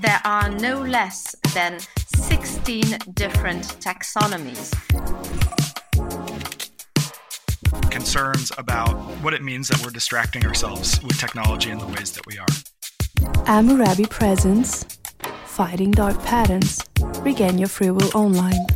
there are no less than 16 different taxonomies. Concerns about what it means that we're distracting ourselves with technology in the ways that we are. Amurabi presents Fighting Dark Patterns. Regain your free will online.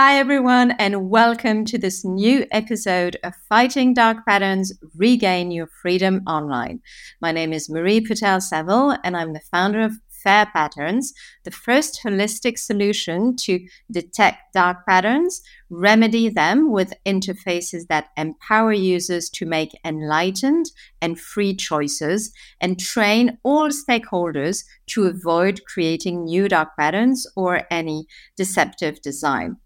Hi, everyone, and welcome to this new episode of Fighting Dark Patterns Regain Your Freedom Online. My name is Marie Potel Saville, and I'm the founder of Fair Patterns, the first holistic solution to detect dark patterns, remedy them with interfaces that empower users to make enlightened and free choices, and train all stakeholders to avoid creating new dark patterns or any deceptive design.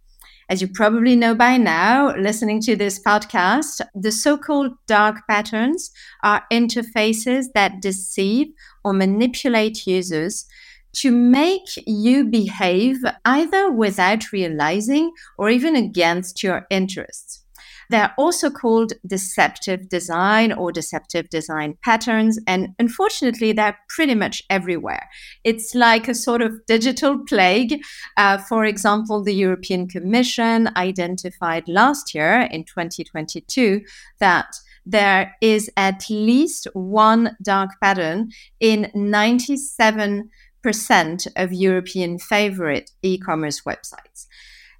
As you probably know by now, listening to this podcast, the so called dark patterns are interfaces that deceive or manipulate users to make you behave either without realizing or even against your interests. They're also called deceptive design or deceptive design patterns. And unfortunately, they're pretty much everywhere. It's like a sort of digital plague. Uh, for example, the European Commission identified last year in 2022 that there is at least one dark pattern in 97% of European favorite e commerce websites.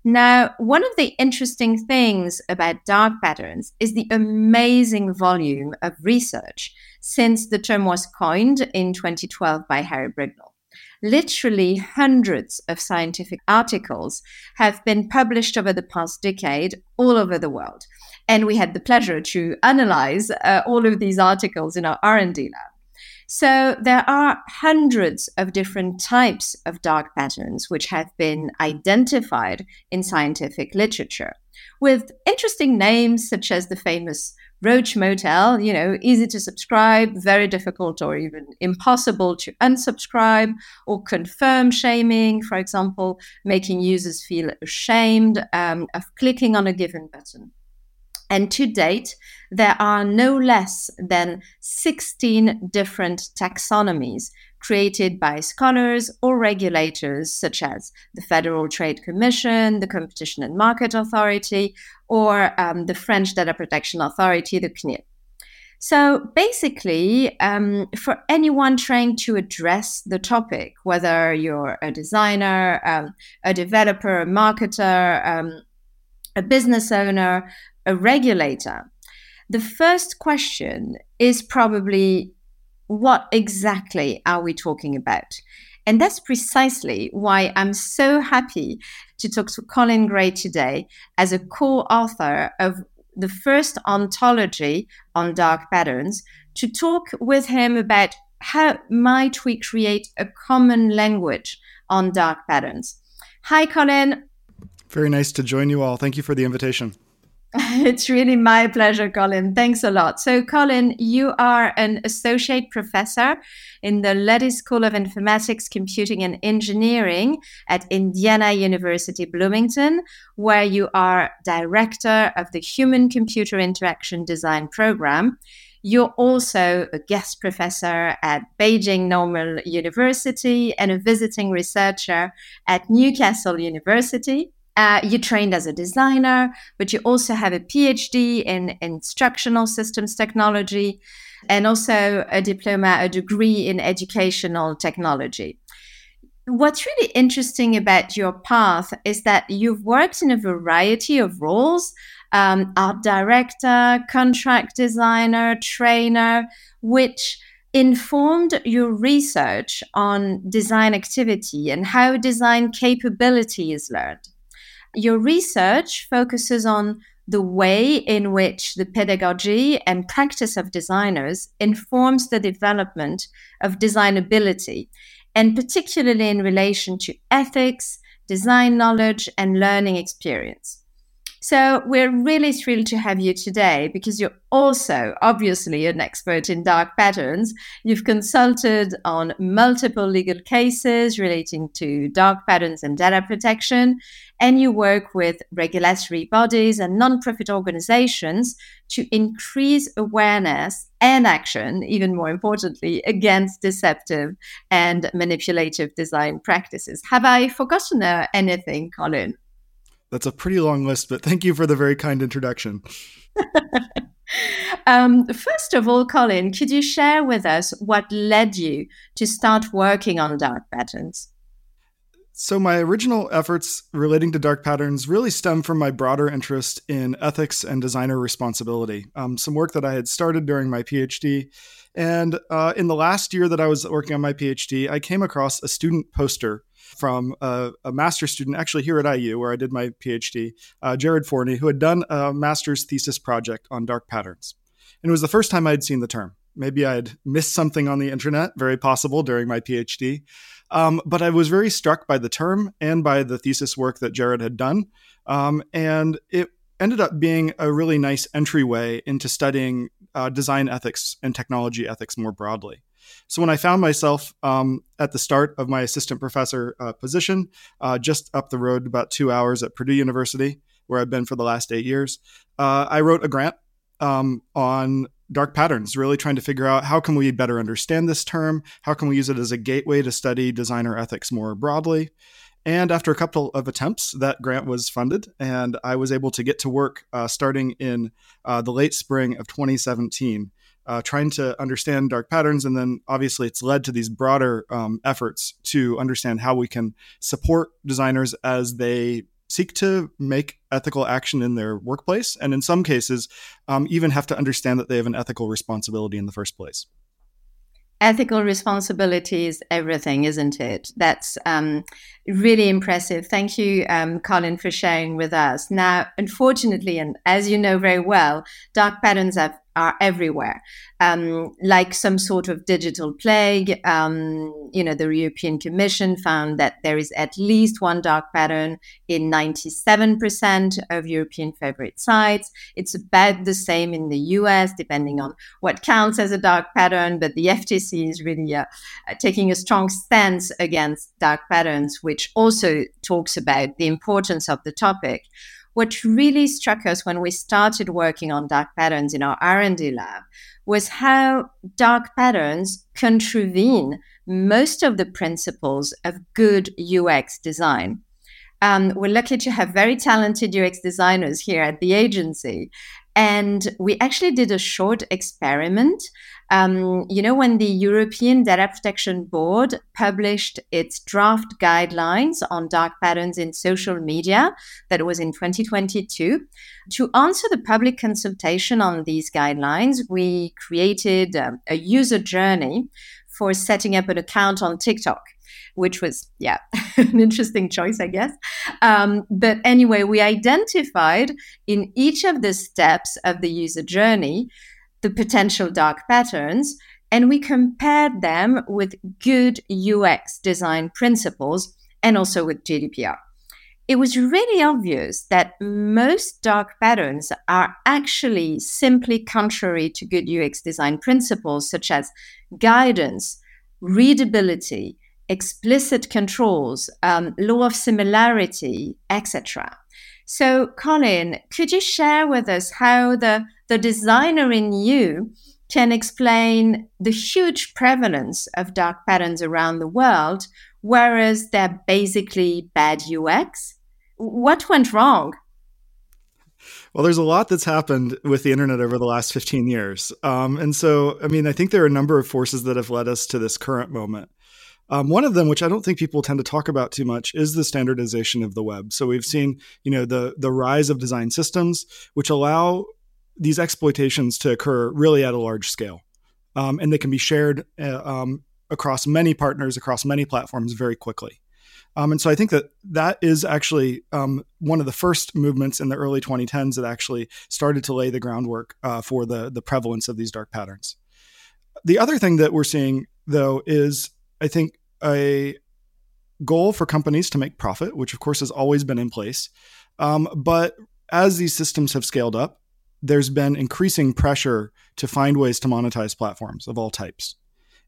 Now, one of the interesting things about dark patterns is the amazing volume of research since the term was coined in 2012 by Harry Brignull. Literally hundreds of scientific articles have been published over the past decade all over the world. And we had the pleasure to analyze uh, all of these articles in our R&D lab. So there are hundreds of different types of dark patterns which have been identified in scientific literature with interesting names such as the famous Roach Motel, you know, easy to subscribe, very difficult or even impossible to unsubscribe, or confirm shaming, for example, making users feel ashamed um, of clicking on a given button. And to date, there are no less than 16 different taxonomies created by scholars or regulators, such as the Federal Trade Commission, the Competition and Market Authority, or um, the French Data Protection Authority, the CNIL. So basically, um, for anyone trying to address the topic, whether you're a designer, um, a developer, a marketer, um, a business owner, a regulator, the first question is probably what exactly are we talking about? And that's precisely why I'm so happy to talk to Colin Gray today as a co author of the first ontology on dark patterns to talk with him about how might we create a common language on dark patterns. Hi, Colin. Very nice to join you all. Thank you for the invitation. It's really my pleasure, Colin. Thanks a lot. So, Colin, you are an associate professor in the Luddy School of Informatics, Computing, and Engineering at Indiana University Bloomington, where you are director of the Human Computer Interaction Design Program. You're also a guest professor at Beijing Normal University and a visiting researcher at Newcastle University. Uh, you trained as a designer, but you also have a PhD in instructional systems technology and also a diploma, a degree in educational technology. What's really interesting about your path is that you've worked in a variety of roles um, art director, contract designer, trainer, which informed your research on design activity and how design capability is learned. Your research focuses on the way in which the pedagogy and practice of designers informs the development of designability, and particularly in relation to ethics, design knowledge, and learning experience. So we're really thrilled to have you today because you're also obviously an expert in dark patterns. You've consulted on multiple legal cases relating to dark patterns and data protection, and you work with regulatory bodies and nonprofit organizations to increase awareness and action, even more importantly, against deceptive and manipulative design practices. Have I forgotten uh, anything, Colin? That's a pretty long list, but thank you for the very kind introduction. um, first of all, Colin, could you share with us what led you to start working on dark patterns? So, my original efforts relating to dark patterns really stem from my broader interest in ethics and designer responsibility. Um, some work that I had started during my PhD. And uh, in the last year that I was working on my PhD, I came across a student poster from a, a master's student, actually here at IU, where I did my PhD, uh, Jared Forney, who had done a master's thesis project on dark patterns. And it was the first time I'd seen the term. Maybe I'd missed something on the internet, very possible during my PhD. Um, but I was very struck by the term and by the thesis work that Jared had done. Um, and it ended up being a really nice entryway into studying uh, design ethics and technology ethics more broadly. So when I found myself um, at the start of my assistant professor uh, position, uh, just up the road about two hours at Purdue University, where I've been for the last eight years, uh, I wrote a grant um, on dark patterns, really trying to figure out how can we better understand this term, how can we use it as a gateway to study designer ethics more broadly. And after a couple of attempts, that grant was funded, and I was able to get to work uh, starting in uh, the late spring of 2017 uh, trying to understand dark patterns. And then obviously it's led to these broader um, efforts to understand how we can support designers as they seek to make ethical action in their workplace. And in some cases, um, even have to understand that they have an ethical responsibility in the first place ethical responsibility is everything, isn't it? That's um, really impressive. Thank you, um, Colin, for sharing with us. Now, unfortunately, and as you know very well, dark patterns have are everywhere, um, like some sort of digital plague. Um, you know, the European Commission found that there is at least one dark pattern in 97% of European favorite sites. It's about the same in the US, depending on what counts as a dark pattern. But the FTC is really uh, taking a strong stance against dark patterns, which also talks about the importance of the topic what really struck us when we started working on dark patterns in our r&d lab was how dark patterns contravene most of the principles of good ux design. Um, we're lucky to have very talented ux designers here at the agency and we actually did a short experiment um, you know, when the European Data Protection Board published its draft guidelines on dark patterns in social media, that was in 2022, to answer the public consultation on these guidelines, we created um, a user journey for setting up an account on TikTok which was, yeah, an interesting choice, I guess. Um, but anyway, we identified in each of the steps of the user journey the potential dark patterns and we compared them with good UX design principles and also with GDPR. It was really obvious that most dark patterns are actually simply contrary to good UX design principles such as guidance, readability, explicit controls, um, law of similarity, etc. So, Colin, could you share with us how the, the designer in you can explain the huge prevalence of dark patterns around the world, whereas they're basically bad UX? What went wrong? Well, there's a lot that's happened with the internet over the last 15 years. Um, and so, I mean, I think there are a number of forces that have led us to this current moment. Um, one of them, which I don't think people tend to talk about too much, is the standardization of the web. So we've seen, you know, the the rise of design systems, which allow these exploitations to occur really at a large scale, um, and they can be shared uh, um, across many partners, across many platforms, very quickly. Um, and so I think that that is actually um, one of the first movements in the early 2010s that actually started to lay the groundwork uh, for the the prevalence of these dark patterns. The other thing that we're seeing, though, is I think a goal for companies to make profit, which of course has always been in place. Um, but as these systems have scaled up, there's been increasing pressure to find ways to monetize platforms of all types.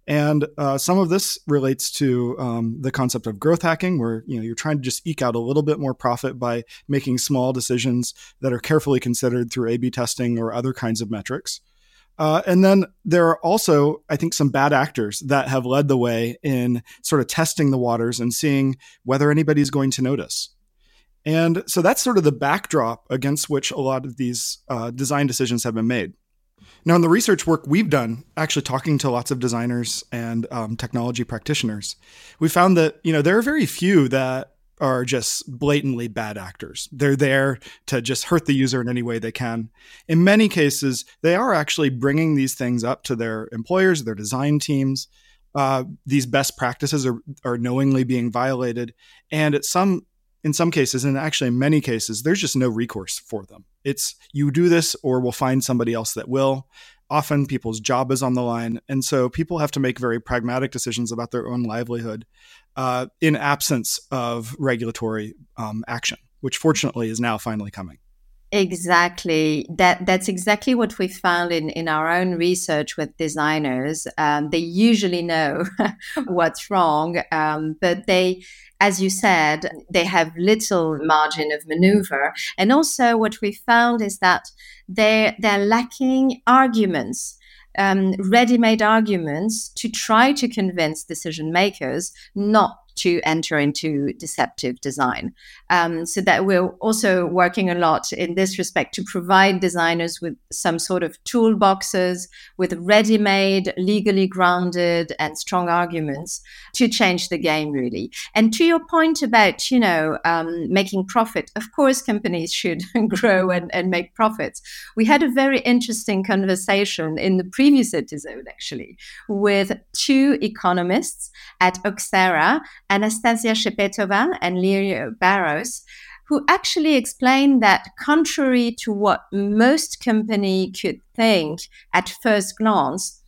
And uh, some of this relates to um, the concept of growth hacking, where you know you're trying to just eke out a little bit more profit by making small decisions that are carefully considered through A/B testing or other kinds of metrics. Uh, and then there are also, I think, some bad actors that have led the way in sort of testing the waters and seeing whether anybody's going to notice. And so that's sort of the backdrop against which a lot of these uh, design decisions have been made. Now, in the research work we've done, actually talking to lots of designers and um, technology practitioners, we found that you know there are very few that are just blatantly bad actors. They're there to just hurt the user in any way they can. In many cases, they are actually bringing these things up to their employers, their design teams. Uh, these best practices are, are knowingly being violated, and at some in some cases, and actually in many cases, there's just no recourse for them. It's you do this or we'll find somebody else that will. Often people's job is on the line. And so people have to make very pragmatic decisions about their own livelihood uh, in absence of regulatory um, action, which fortunately is now finally coming. Exactly. That that's exactly what we found in, in our own research with designers. Um, they usually know what's wrong, um, but they, as you said, they have little margin of maneuver. And also, what we found is that they they're lacking arguments. Um, ready-made arguments to try to convince decision makers not to enter into deceptive design. Um, so that we're also working a lot in this respect to provide designers with some sort of toolboxes with ready-made, legally grounded, and strong arguments to change the game, really. And to your point about you know um, making profit, of course, companies should grow and, and make profits. We had a very interesting conversation in the previous episode, actually, with two economists at Oxera Anastasia Shchepetova and Lirio Barros, who actually explained that contrary to what most company could think at first glance,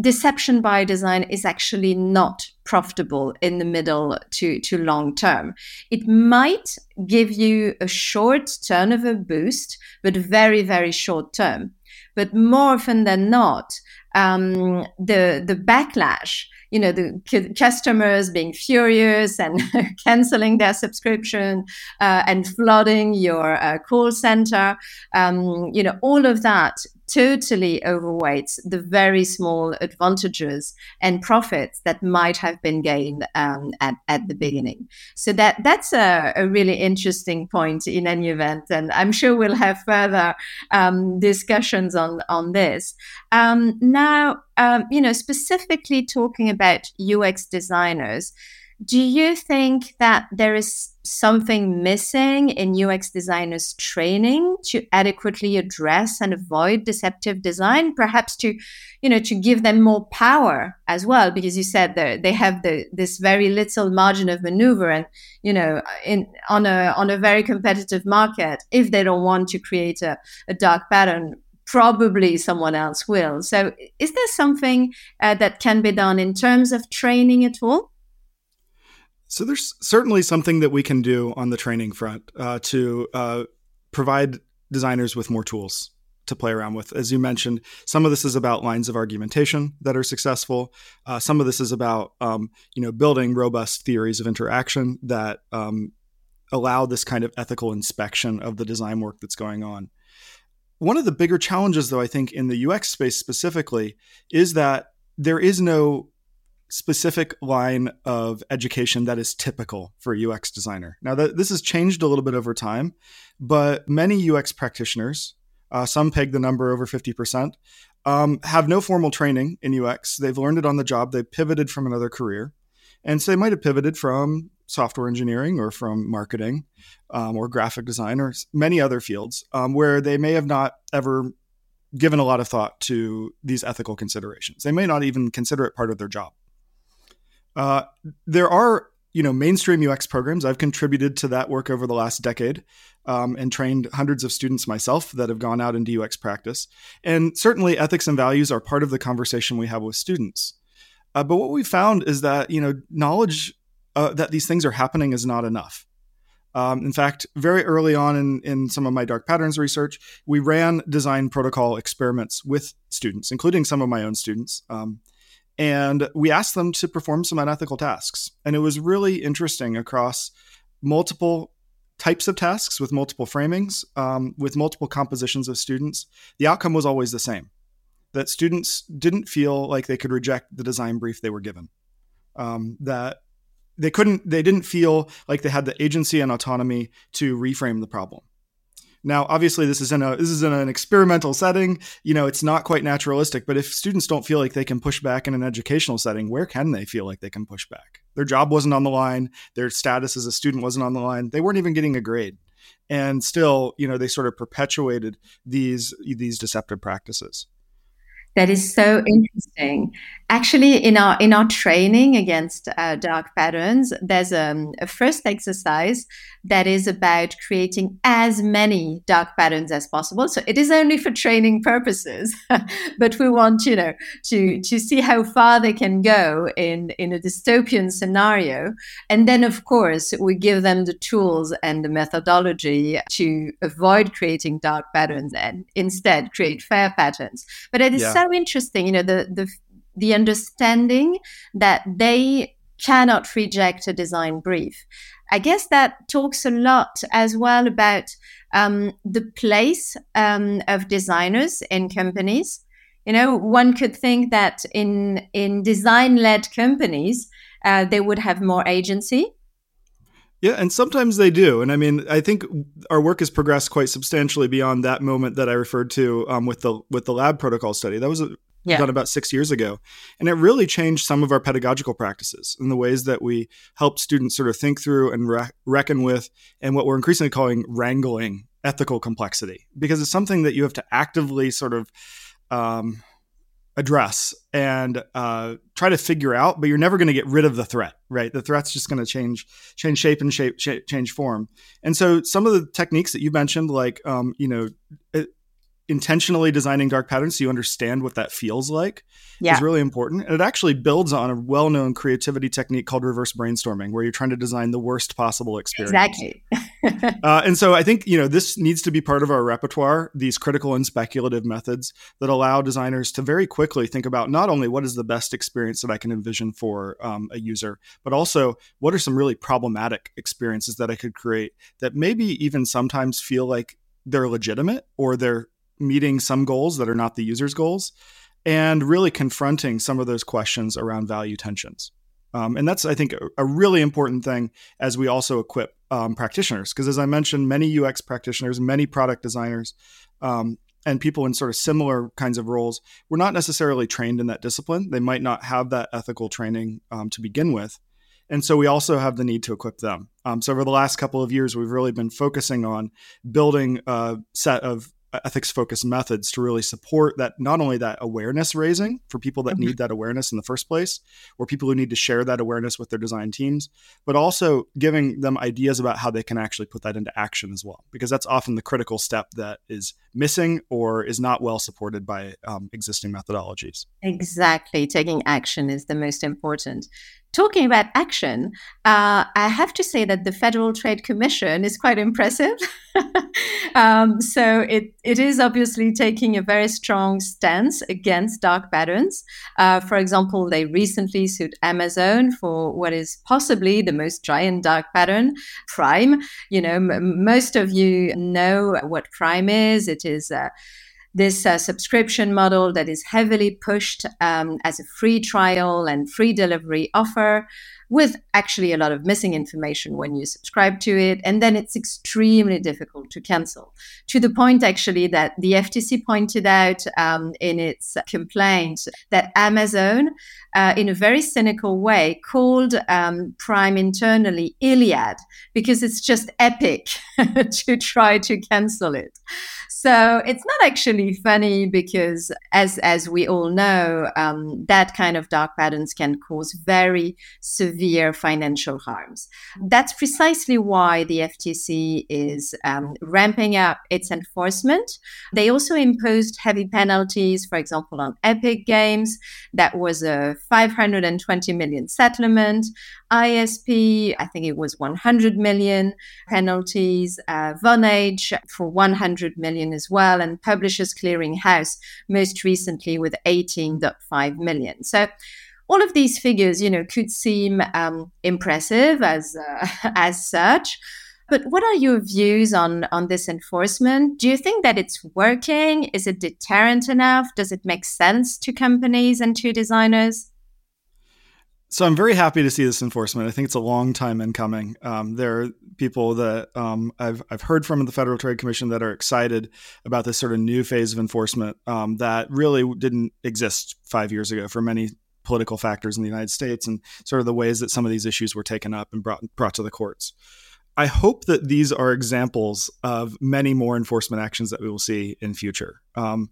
deception by design is actually not profitable in the middle to, to long term. It might give you a short turnover boost, but very, very short term. But more often than not, um, the the backlash you know the customers being furious and canceling their subscription uh, and flooding your uh, call center. Um, you know all of that totally overweights the very small advantages and profits that might have been gained um, at, at the beginning. So that that's a, a, really interesting point in any event, and I'm sure we'll have further um, discussions on on this. Um, now, um, you know, specifically talking about UX designers. Do you think that there is something missing in UX designers training to adequately address and avoid deceptive design? Perhaps to, you know, to give them more power as well, because you said that they have the this very little margin of maneuver, and you know, in on a on a very competitive market, if they don't want to create a, a dark pattern, probably someone else will. So, is there something uh, that can be done in terms of training at all? So there's certainly something that we can do on the training front uh, to uh, provide designers with more tools to play around with. As you mentioned, some of this is about lines of argumentation that are successful. Uh, some of this is about um, you know building robust theories of interaction that um, allow this kind of ethical inspection of the design work that's going on. One of the bigger challenges, though, I think in the UX space specifically, is that there is no specific line of education that is typical for a UX designer. Now, that, this has changed a little bit over time, but many UX practitioners, uh, some peg the number over 50%, um, have no formal training in UX. They've learned it on the job, they've pivoted from another career. And so they might have pivoted from software engineering or from marketing um, or graphic design or many other fields um, where they may have not ever given a lot of thought to these ethical considerations. They may not even consider it part of their job. Uh, there are you know mainstream UX programs. I've contributed to that work over the last decade um, and trained hundreds of students myself that have gone out into UX practice. And certainly, ethics and values are part of the conversation we have with students. Uh, but what we found is that you know knowledge uh, that these things are happening is not enough. Um, in fact, very early on in, in some of my dark patterns research, we ran design protocol experiments with students, including some of my own students. Um, and we asked them to perform some unethical tasks. And it was really interesting across multiple types of tasks with multiple framings, um, with multiple compositions of students. The outcome was always the same that students didn't feel like they could reject the design brief they were given. Um, that they couldn't they didn't feel like they had the agency and autonomy to reframe the problem now obviously this is in a this is in an experimental setting. You know it's not quite naturalistic but if students don't feel like they can push back in an educational setting where can they feel like they can push back? Their job wasn't on the line. Their status as a student wasn't on the line. They weren't even getting a grade. And still you know they sort of perpetuated these these deceptive practices that is so interesting. Actually, in our in our training against uh, dark patterns, there's um, a first exercise that is about creating as many dark patterns as possible. So it is only for training purposes, but we want you know to to see how far they can go in in a dystopian scenario, and then of course we give them the tools and the methodology to avoid creating dark patterns and instead create fair patterns. But it is yeah. so interesting, you know, the the the understanding that they cannot reject a design brief. I guess that talks a lot as well about um, the place um, of designers in companies. You know, one could think that in in design led companies, uh, they would have more agency. Yeah, and sometimes they do. And I mean, I think our work has progressed quite substantially beyond that moment that I referred to um, with the with the lab protocol study. That was a, yeah. done about six years ago. And it really changed some of our pedagogical practices and the ways that we help students sort of think through and re- reckon with, and what we're increasingly calling wrangling ethical complexity, because it's something that you have to actively sort of um, address and uh, try to figure out, but you're never going to get rid of the threat, right? The threat's just going to change, change shape and shape, change form. And so some of the techniques that you mentioned, like um, you know, intentionally designing dark patterns so you understand what that feels like yeah. is really important. And it actually builds on a well known creativity technique called reverse brainstorming, where you're trying to design the worst possible experience. Exactly. uh, and so I think, you know, this needs to be part of our repertoire, these critical and speculative methods that allow designers to very quickly think about not only what is the best experience that I can envision for um, a user, but also what are some really problematic experiences that I could create that maybe even sometimes feel like they're legitimate or they're meeting some goals that are not the user's goals and really confronting some of those questions around value tensions. Um, and that's, I think, a, a, really important thing as we also equip um, practitioners. Because as I mentioned, many UX practitioners, many product designers, um, and people in sort of similar kinds of roles were not necessarily trained in that discipline. They might not have that ethical training um, to begin with. And so we also have the need to equip them. Um, so over the last couple of years, we've really been focusing on building a set of ethics focused methods to really support that not only that awareness raising for people that mm-hmm. need that awareness in the first place or people who need to share that awareness with their design teams but also giving them ideas about how they can actually put that into action as well because that's often the critical step that is missing or is not well supported by um, existing methodologies exactly taking action is the most important talking about action, uh, I have to say that the Federal Trade Commission is quite impressive. um, so it, it is obviously taking a very strong stance against dark patterns. Uh, for example, they recently sued Amazon for what is possibly the most giant dark pattern, Prime. You know, m- most of you know what Prime is. It is uh, this uh, subscription model that is heavily pushed um, as a free trial and free delivery offer with actually a lot of missing information when you subscribe to it. And then it's extremely difficult to cancel to the point, actually, that the FTC pointed out um, in its complaint that Amazon, uh, in a very cynical way, called um, Prime internally Iliad because it's just epic to try to cancel it. So it's not actually funny because, as as we all know, um, that kind of dark patterns can cause very severe financial harms. That's precisely why the FTC is um, ramping up its enforcement. They also imposed heavy penalties, for example, on Epic Games. That was a 520 million settlement. ISP, I think it was 100 million penalties. Uh, Vonage for 100 million as well, and Publishers Clearinghouse most recently with 18.5 million. So all of these figures, you know, could seem um, impressive as uh, as such. But what are your views on, on this enforcement? Do you think that it's working? Is it deterrent enough? Does it make sense to companies and to designers? So I'm very happy to see this enforcement. I think it's a long time in coming. Um, there are people that um, I've I've heard from the Federal Trade Commission that are excited about this sort of new phase of enforcement um, that really didn't exist five years ago for many political factors in the United States and sort of the ways that some of these issues were taken up and brought brought to the courts. I hope that these are examples of many more enforcement actions that we will see in future. Um,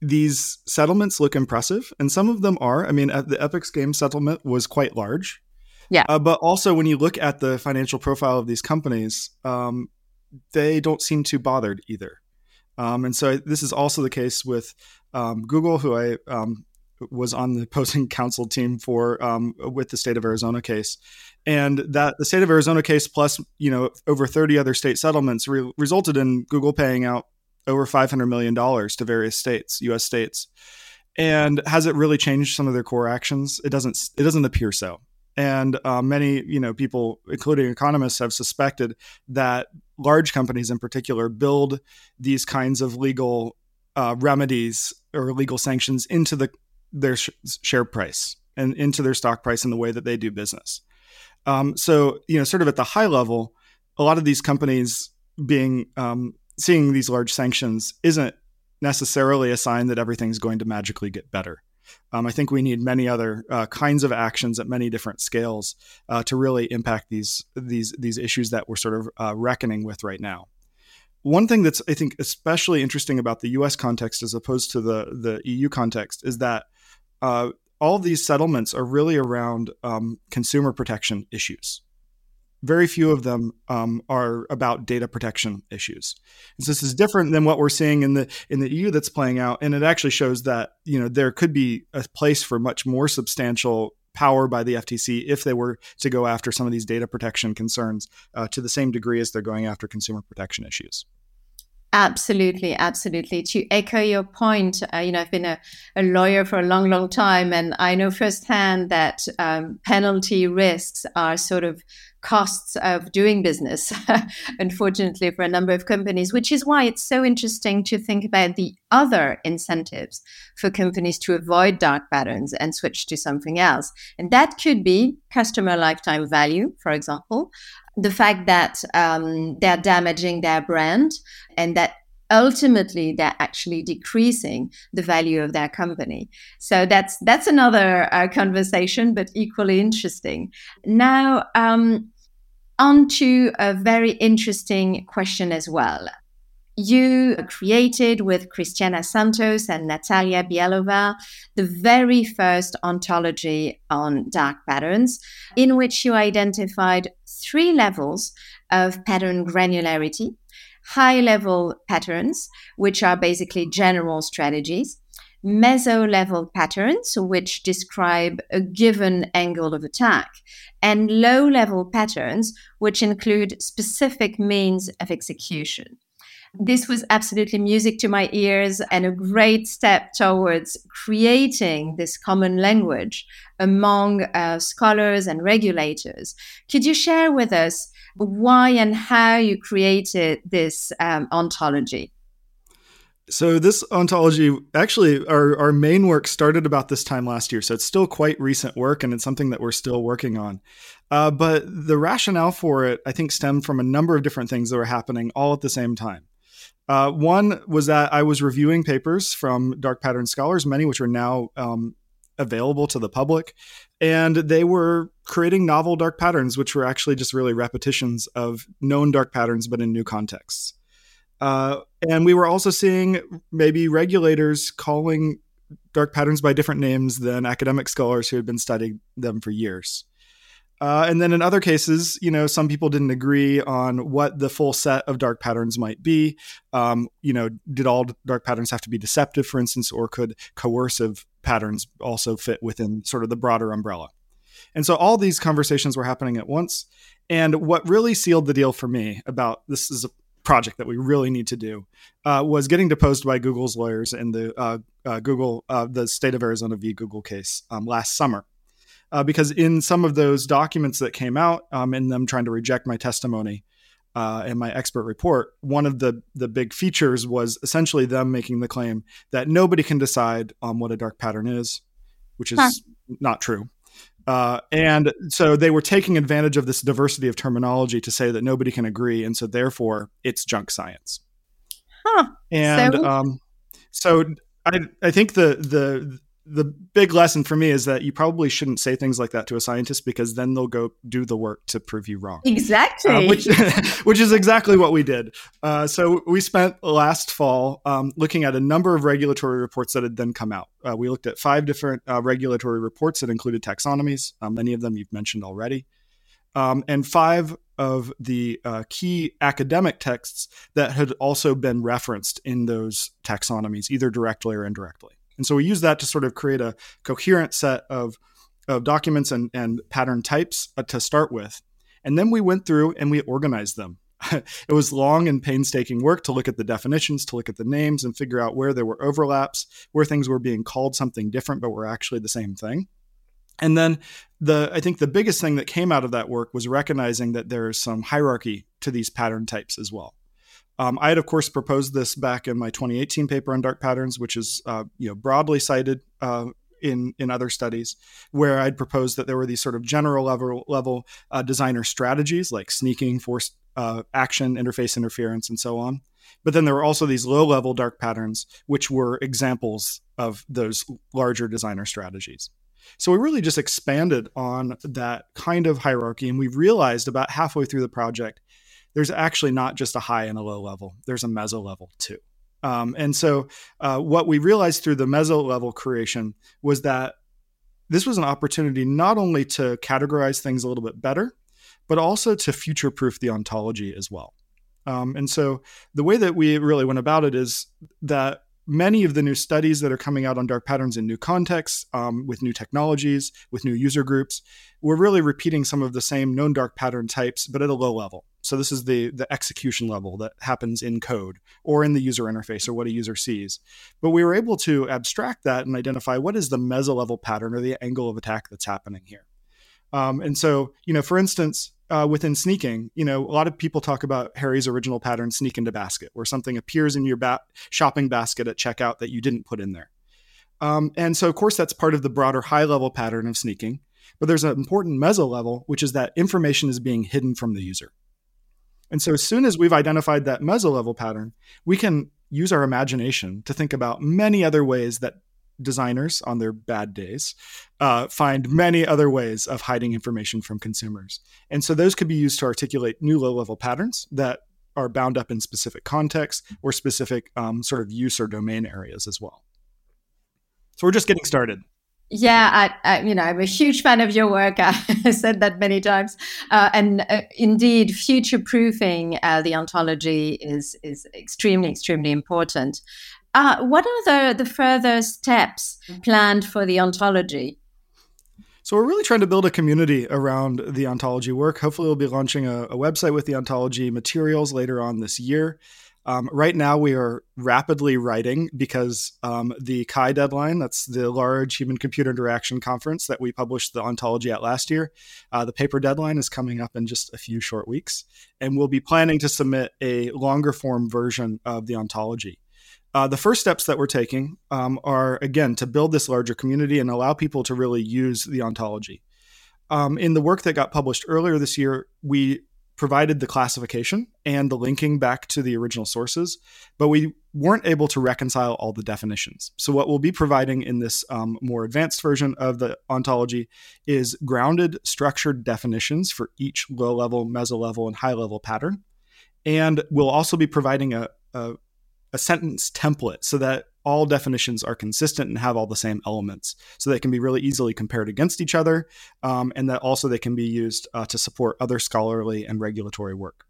these settlements look impressive, and some of them are. I mean, the Epic's game settlement was quite large. Yeah. Uh, but also, when you look at the financial profile of these companies, um, they don't seem too bothered either. Um, and so this is also the case with um, Google, who I um, was on the opposing counsel team for um, with the state of Arizona case, and that the state of Arizona case plus you know over 30 other state settlements re- resulted in Google paying out over $500 million to various states, US states. And has it really changed some of their core actions? It doesn't, it doesn't appear so. And uh, many, you know, people, including economists, have suspected that large companies, in particular, build these kinds of legal uh, remedies or legal sanctions into the their sh- share price and into their stock price in the way that they do business. Um, so, you know, sort of at the high level, a lot of these companies being um, seeing these large sanctions isn't necessarily a sign that everything's going to magically get better. Um, I think we need many other uh, kinds of actions at many different scales uh, to really impact these these these issues that we're sort of uh, reckoning with right now. One thing that's I think especially interesting about the U.S. context as opposed to the the EU context is that uh, all these settlements are really around um, consumer protection issues very few of them um, are about data protection issues. And so this is different than what we're seeing in the in the EU that's playing out, and it actually shows that you know there could be a place for much more substantial power by the FTC if they were to go after some of these data protection concerns uh, to the same degree as they're going after consumer protection issues. Absolutely, absolutely. To echo your point, uh, you know, I've been a, a, lawyer for a long, long time, and I know firsthand that um, penalty risks are sort of costs of doing business, unfortunately, for a number of companies, which is why it's so interesting to think about the other incentives for companies to avoid dark patterns and switch to something else. And that could be customer lifetime value, for example, the fact that um, they're damaging their brand and that ultimately they're actually decreasing the value of their company. So that's that's another uh, conversation but equally interesting. Now um, on to a very interesting question as well. You created with Cristina Santos and Nataliia Bielova the very first ontology on dark patterns, in which you identified three levels of pattern granularity high level patterns, which are basically general strategies, meso level patterns, which describe a given angle of attack, and low level patterns, which include specific means of execution. This was absolutely music to my ears and a great step towards creating this common language among uh, scholars and regulators. Could you share with us why and how you created this um, ontology? So this ontology, actually, our, our main work started about this time last year. So it's still quite recent work, and it's something that we're still working on. Uh, but the rationale for it, I think, stemmed from a number of different things that were happening all at the same time. Uh, one was that I was reviewing papers from dark pattern scholars, many which are now um, available to the public, and they were creating novel dark patterns, which were actually just really repetitions of known dark patterns, but in new contexts. Uh, and we were also seeing maybe regulators calling dark patterns by different names than academic scholars who had been studying them for years. Uh, and then in other cases, you know, some people didn't agree on what the full set of dark patterns might be. Um, you know, did all dark patterns have to be deceptive, for instance, or could coercive patterns also fit within sort of the broader umbrella? And so all these conversations were happening at once. And what really sealed the deal for me about this is a project that we really need to do uh, was getting deposed by Google's lawyers in the uh, uh, Google, uh, the state of Arizona v. Google case um, last summer uh, because in some of those documents that came out, um, in them trying to reject my testimony uh, and my expert report, one of the the big features was essentially them making the claim that nobody can decide on what a dark pattern is, which is huh. not true. Uh, and so they were taking advantage of this diversity of terminology to say that nobody can agree, and so therefore it's junk science. Huh. And so, um, so I, I think the the the big lesson for me is that you probably shouldn't say things like that to a scientist because then they'll go do the work to prove you wrong. Exactly. Uh, which, which is exactly what we did. Uh, so we spent last fall um, looking at a number of regulatory reports that had then come out. Uh, we looked at five different uh, regulatory reports that included taxonomies. Um, many of them you've mentioned already. Um, and five of the uh, key academic texts that had also been referenced in those taxonomies, either directly or indirectly. And so we use that to sort of create a coherent set of, of documents and, and pattern types uh, to start with. And then we went through and we organized them. it was long and painstaking work to look at the definitions, to look at the names and figure out where there were overlaps, where things were being called something different but were actually the same thing. And then the I think the biggest thing that came out of that work was recognizing that there is some hierarchy to these pattern types as well. Um, I had, of course, proposed this back in my 2018 paper on dark patterns, which is uh, you know broadly cited uh, in in other studies, where I'd proposed that there were these sort of general level level uh, designer strategies like sneaking, forced uh, action, interface interference, and so on. But then there were also these low level dark patterns, which were examples of those larger designer strategies. So we really just expanded on that kind of hierarchy, and we realized about halfway through the project there's actually not just a high and a low level, there's a meso level too. Um, and so, uh, what we realized through the meso level creation was that this was an opportunity not only to categorize things a little bit better, but also to future proof the ontology as well. Um, and so, the way that we really went about it is that many of the new studies that are coming out on dark patterns in new contexts, um, with new technologies, with new user groups, we're really repeating some of the same known dark pattern types, but at a low level. So this is the the execution level that happens in code or in the user interface or what a user sees. But we were able to abstract that and identify what is the meso level pattern or the angle of attack that's happening here. Um, and so, you know, for instance, uh, within sneaking, you know, a lot of people talk about Harry's original pattern, sneak into basket, where something appears in your ba- shopping basket at checkout that you didn't put in there. Um, and so, of course, that's part of the broader high level pattern of sneaking. But there's an important meso level, which is that information is being hidden from the user. And so, as soon as we've identified that meso level pattern, we can use our imagination to think about many other ways that designers on their bad days uh, find many other ways of hiding information from consumers. And so those could be used to articulate new low level patterns that are bound up in specific contexts or specific um, sort of use or domain areas as well. So we're just getting started. Yeah, I, I, you know, I'm a huge fan of your work. I said that many times, uh, and uh, indeed, future proofing uh, the ontology is is extremely, extremely important. Uh, what are the, the further steps planned for the ontology? So we're really trying to build a community around the ontology work. Hopefully, we'll be launching a, a website with the ontology materials later on this year. Um, right now, we are rapidly writing because um, the CHI deadline, that's the large human computer interaction conference that we published the ontology at last year, uh, the paper deadline is coming up in just a few short weeks. And we'll be planning to submit a longer form version of the ontology. Uh, the first steps that we're taking um, are, again, to build this larger community and allow people to really use the ontology. Um, in the work that got published earlier this year, we provided the classification and the linking back to the original sources, but we weren't able to reconcile all the definitions. So, what we'll be providing in this um, more advanced version of the ontology is grounded, structured definitions for each low level, meso level, and high level pattern. And we'll also be providing a, a, a sentence template so that all definitions are consistent and have all the same elements. So they can be really easily compared against each other um, and that also they can be used uh, to support other scholarly and regulatory work.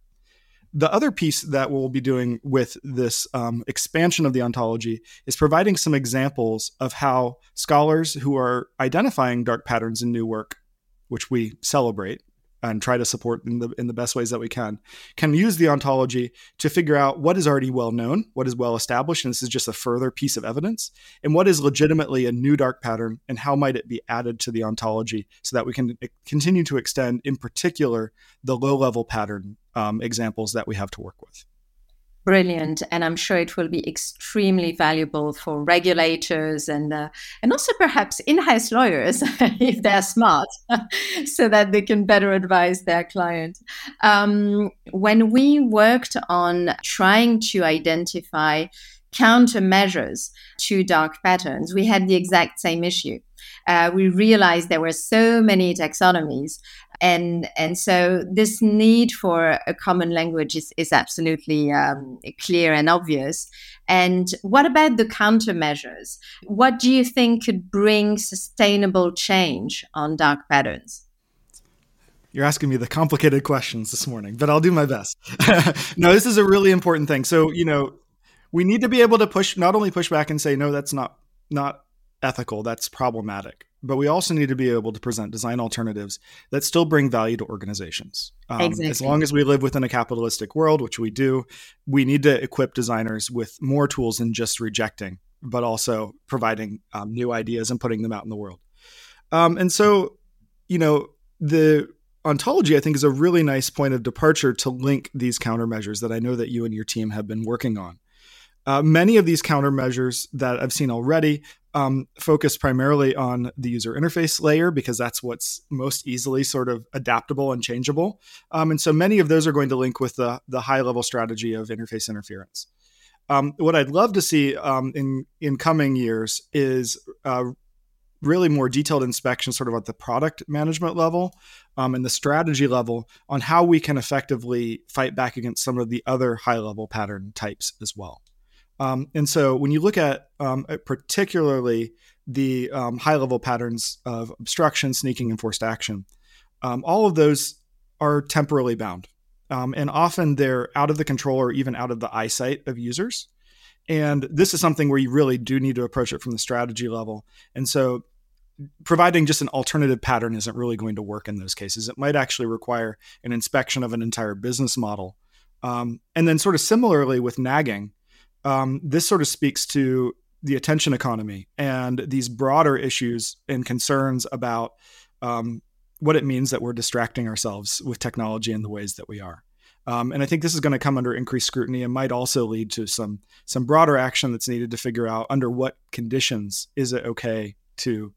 The other piece that we'll be doing with this um, expansion of the ontology is providing some examples of how scholars who are identifying dark patterns in new work which we celebrate and try to support in the in the best ways that we can can use the ontology to figure out what is already well known what is well established and this is just a further piece of evidence and what is legitimately a new dark pattern and how might it be added to the ontology so that we can continue to extend in particular the low level pattern um, examples that we have to work with brilliant. And i'm sure it will be extremely valuable for regulators and uh, and also perhaps in-house lawyers if they're smart so that they can better advise their client. Um, when we worked on trying to identify countermeasures to dark patterns we had the exact same issue. Uh, we realized there were so many taxonomies and and so this need for a common language is, is absolutely um, clear and obvious. And what about the countermeasures? What do you think could bring sustainable change on dark patterns? You're asking me the complicated questions this morning but i'll do my best. No this is a really important thing. So you know we need to be able to push not only push back and say no that's not not ethical that's problematic but we also need to be able to present design alternatives that still bring value to organizations. Um, exactly. As long as we live within a capitalistic world, which we do, we need to equip designers with more tools than just rejecting, but also providing um, new ideas and putting them out in the world. Um, and so, you know, the ontology, I think, is a really nice point of departure to link these countermeasures that I know that you and your team have been working on. Uh, many of these countermeasures that I've seen already um, focus primarily on the user interface layer because that's what's most easily sort of adaptable and changeable. Um, and so many of those are going to link with the, the high level strategy of interface interference. Um, what I'd love to see um, in in coming years is uh, really more detailed inspection, sort of at the product management level um, and the strategy level, on how we can effectively fight back against some of the other high level pattern types as well. Um, and so when you look at um, particularly the um, high level patterns of obstruction, sneaking, and forced action, um, all of those are temporally bound. Um, and often they're out of the control or even out of the eyesight of users. And this is something where you really do need to approach it from the strategy level. And so providing just an alternative pattern isn't really going to work in those cases. It might actually require an inspection of an entire business model. Um, and then, sort of similarly with nagging, um, this sort of speaks to the attention economy and these broader issues and concerns about um, what it means that we're distracting ourselves with technology in the ways that we are. Um, and I think this is going to come under increased scrutiny and might also lead to some some broader action that's needed to figure out under what conditions is it okay to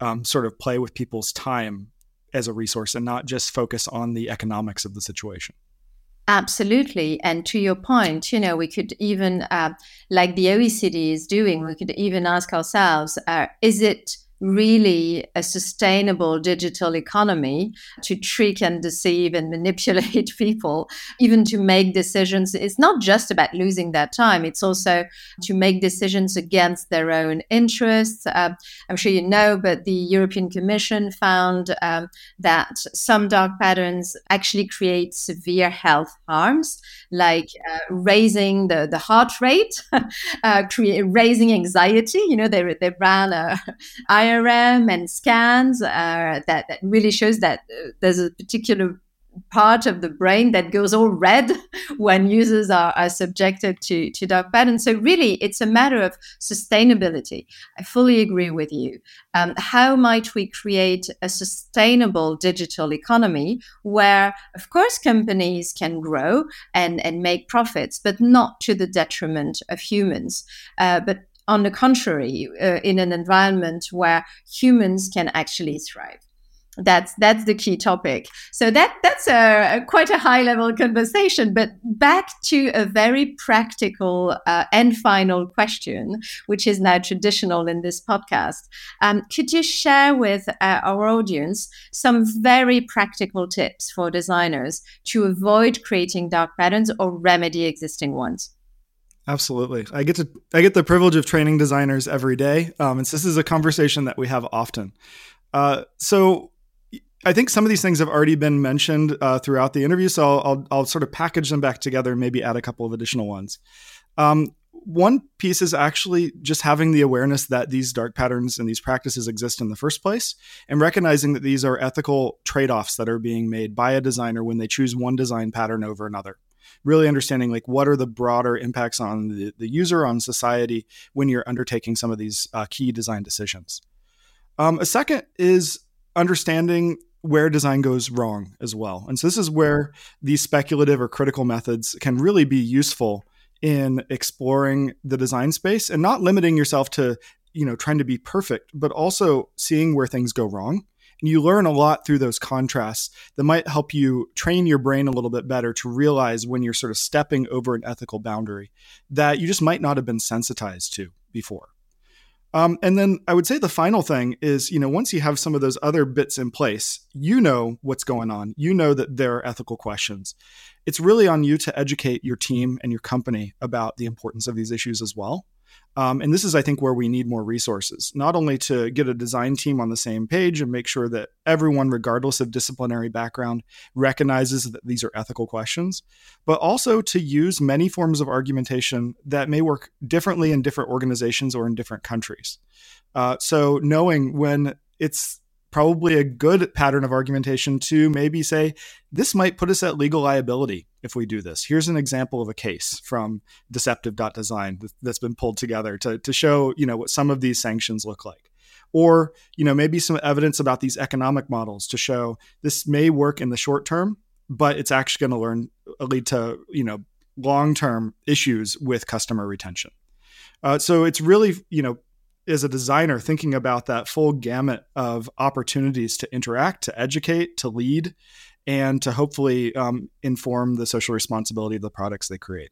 um, sort of play with people's time as a resource and not just focus on the economics of the situation. Absolutely. And to your point, you know, we could even, uh, like the OECD is doing, we could even ask ourselves uh, is it really a sustainable digital economy to trick and deceive and manipulate people, even to make decisions. It's not just about losing their time, it's also to make decisions against their own interests. Uh, I'm sure you know, but the European Commission found um, that some dark patterns actually create severe health harms, like uh, raising the, the heart rate, uh, raising anxiety. You know, they, they ran a And scans uh, that, that really shows that uh, there's a particular part of the brain that goes all red when users are, are subjected to, to dark patterns. So, really, it's a matter of sustainability. I fully agree with you. Um, how might we create a sustainable digital economy where, of course, companies can grow and, and make profits, but not to the detriment of humans, uh, but on the contrary, uh, in an environment where humans can actually thrive. That's that's the key topic. So that that's a, a quite a high level conversation. But back to a very practical uh, and final question, which is now traditional in this podcast. Um, could you share with uh, our audience some very practical tips for designers to avoid creating dark patterns or remedy existing ones? Absolutely. I get to I get the privilege of training designers every day, um, and so this is a conversation that we have often. Uh, so I think some of these things have already been mentioned uh, throughout the interview, so I'll, I'll, I'll, sort of package them back together and maybe add a couple of additional ones. Um, one piece is actually just having the awareness that these dark patterns and these practices exist in the first place and recognizing that these are ethical trade offs that are being made by a designer when they choose one design pattern over another really understanding like what are the broader impacts on the, the user on society when you're undertaking some of these uh, key design decisions. Um, a second is understanding where design goes wrong as well. And so this is where these speculative or critical methods can really be useful in exploring the design space and not limiting yourself to you know trying to be perfect but also seeing where things go wrong and you learn a lot through those contrasts that might help you train your brain a little bit better to realize when you're sort of stepping over an ethical boundary that you just might not have been sensitized to before. Um, and then I would say the final thing is, you know, once you have some of those other bits in place, you know what's going on. You know that there are ethical questions. It's really on you to educate your team and your company about the importance of these issues as well. Um, and this is, I think, where we need more resources, not only to get a design team on the same page and make sure that everyone, regardless of disciplinary background, recognizes that these are ethical questions, but also to use many forms of argumentation that may work differently in different organizations or in different countries. Uh, so, knowing when it's probably a good pattern of argumentation to maybe say this might put us at legal liability if we do this. Here's an example of a case from deceptive.design that's been pulled together to, to show, you know, what some of these sanctions look like. Or, you know, maybe some evidence about these economic models to show this may work in the short term, but it's actually going to learn lead to, you know, long-term issues with customer retention. Uh, so it's really, you know, as a designer thinking about that full gamut of opportunities to interact, to educate, to lead, and to hopefully um, inform the social responsibility of the products they create.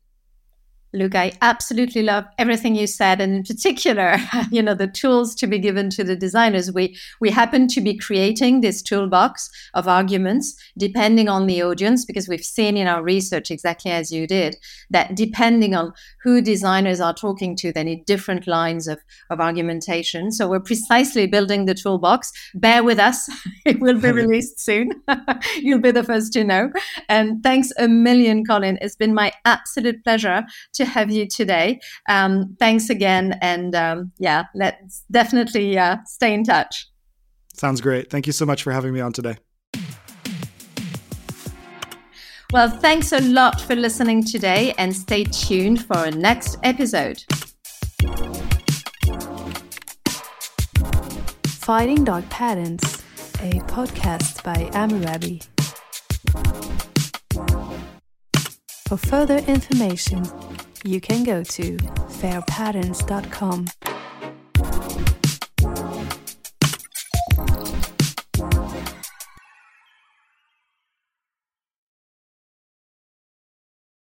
Luke, I absolutely love everything you said, and in particular, you know, the tools to be given to the designers. We we happen to be creating this toolbox of arguments depending on the audience, because we've seen in our research exactly as you did that depending on who designers are talking to, they need different lines of, of argumentation. So we're precisely building the toolbox. Bear with us; it will be released soon. You'll be the first to know. And thanks a million, Colin. It's been my absolute pleasure to have you today. Um, thanks again. And um, yeah, let's definitely uh, stay in touch. Sounds great. Thank you so much for having me on today. Well, thanks a lot for listening today and stay tuned for our next episode. Fighting Dark Patterns, a podcast by Amurabi. For further information, you can go to fairpatterns.com.